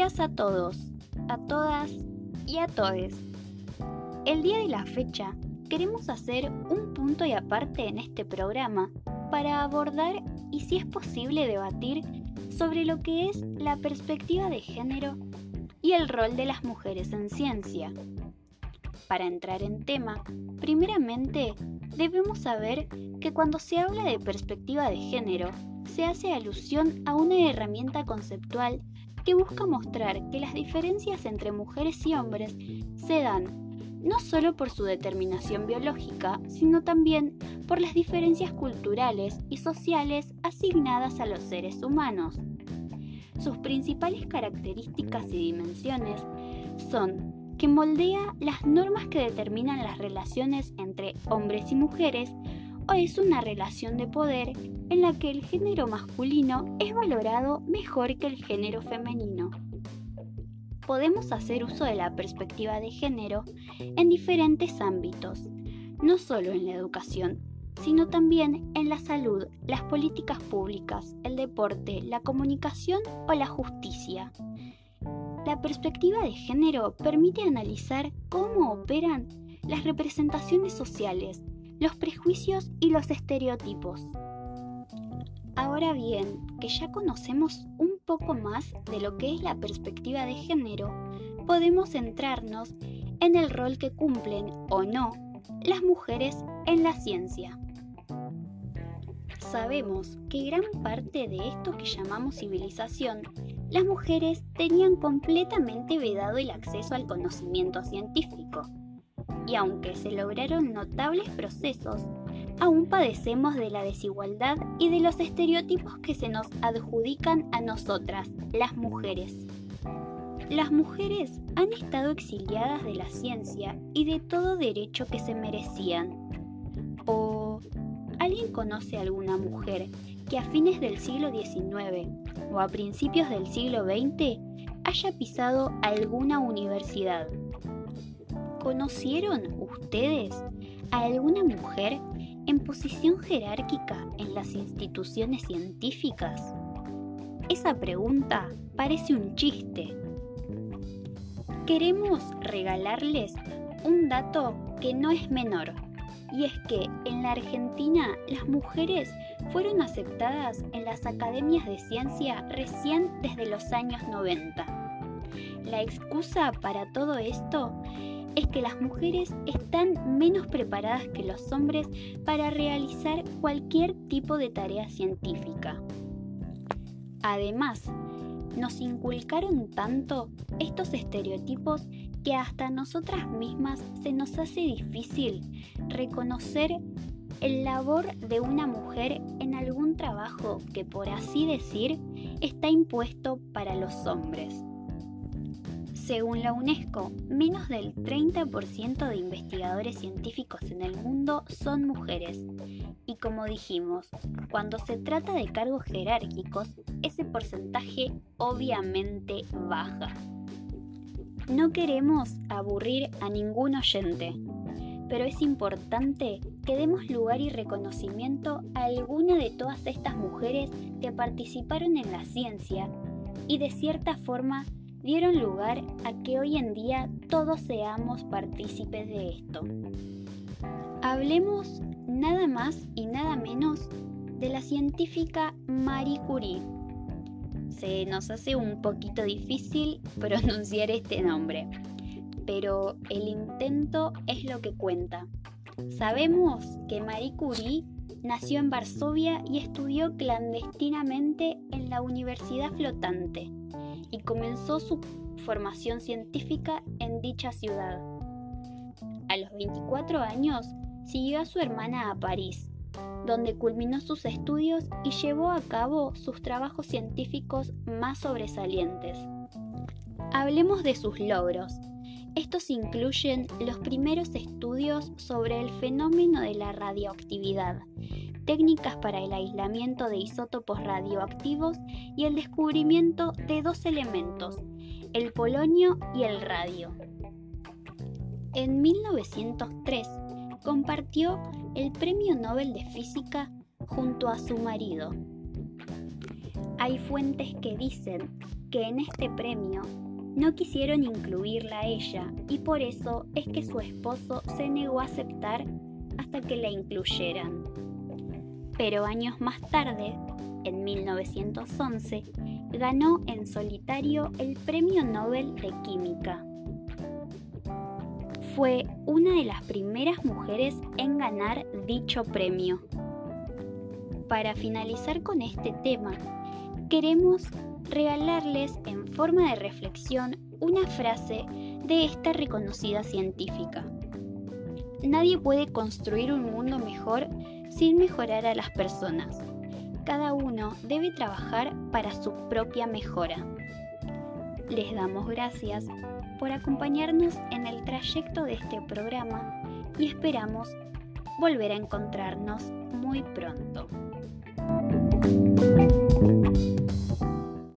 días a todos, a todas y a todes. El día de la fecha queremos hacer un punto y aparte en este programa para abordar y si es posible debatir sobre lo que es la perspectiva de género y el rol de las mujeres en ciencia. Para entrar en tema, primeramente debemos saber que cuando se habla de perspectiva de género, se hace alusión a una herramienta conceptual que busca mostrar que las diferencias entre mujeres y hombres se dan no solo por su determinación biológica, sino también por las diferencias culturales y sociales asignadas a los seres humanos. Sus principales características y dimensiones son que moldea las normas que determinan las relaciones entre hombres y mujeres o es una relación de poder en la que el género masculino es valorado mejor que el género femenino. Podemos hacer uso de la perspectiva de género en diferentes ámbitos, no solo en la educación, sino también en la salud, las políticas públicas, el deporte, la comunicación o la justicia. La perspectiva de género permite analizar cómo operan las representaciones sociales, los prejuicios y los estereotipos. Ahora bien, que ya conocemos un poco más de lo que es la perspectiva de género, podemos centrarnos en el rol que cumplen o no las mujeres en la ciencia. Sabemos que gran parte de esto que llamamos civilización, las mujeres tenían completamente vedado el acceso al conocimiento científico. Y aunque se lograron notables procesos, aún padecemos de la desigualdad y de los estereotipos que se nos adjudican a nosotras, las mujeres. Las mujeres han estado exiliadas de la ciencia y de todo derecho que se merecían. ¿O alguien conoce a alguna mujer que a fines del siglo XIX o a principios del siglo XX haya pisado alguna universidad? ¿Conocieron ustedes a alguna mujer en posición jerárquica en las instituciones científicas? Esa pregunta parece un chiste. Queremos regalarles un dato que no es menor, y es que en la Argentina las mujeres fueron aceptadas en las academias de ciencia recién desde los años 90. La excusa para todo esto es que las mujeres están menos preparadas que los hombres para realizar cualquier tipo de tarea científica. Además, nos inculcaron tanto estos estereotipos que hasta nosotras mismas se nos hace difícil reconocer el labor de una mujer en algún trabajo que por así decir está impuesto para los hombres. Según la UNESCO, menos del 30% de investigadores científicos en el mundo son mujeres. Y como dijimos, cuando se trata de cargos jerárquicos, ese porcentaje obviamente baja. No queremos aburrir a ningún oyente, pero es importante que demos lugar y reconocimiento a alguna de todas estas mujeres que participaron en la ciencia y de cierta forma dieron lugar a que hoy en día todos seamos partícipes de esto. Hablemos nada más y nada menos de la científica Marie Curie. Se nos hace un poquito difícil pronunciar este nombre, pero el intento es lo que cuenta. Sabemos que Marie Curie nació en Varsovia y estudió clandestinamente en la Universidad Flotante y comenzó su formación científica en dicha ciudad. A los 24 años siguió a su hermana a París, donde culminó sus estudios y llevó a cabo sus trabajos científicos más sobresalientes. Hablemos de sus logros. Estos incluyen los primeros estudios sobre el fenómeno de la radioactividad, técnicas para el aislamiento de isótopos radioactivos y el descubrimiento de dos elementos, el polonio y el radio. En 1903 compartió el Premio Nobel de Física junto a su marido. Hay fuentes que dicen que en este premio no quisieron incluirla a ella y por eso es que su esposo se negó a aceptar hasta que la incluyeran. Pero años más tarde, en 1911, ganó en solitario el Premio Nobel de Química. Fue una de las primeras mujeres en ganar dicho premio. Para finalizar con este tema, queremos regalarles en forma de reflexión una frase de esta reconocida científica. Nadie puede construir un mundo mejor sin mejorar a las personas. Cada uno debe trabajar para su propia mejora. Les damos gracias por acompañarnos en el trayecto de este programa y esperamos volver a encontrarnos muy pronto.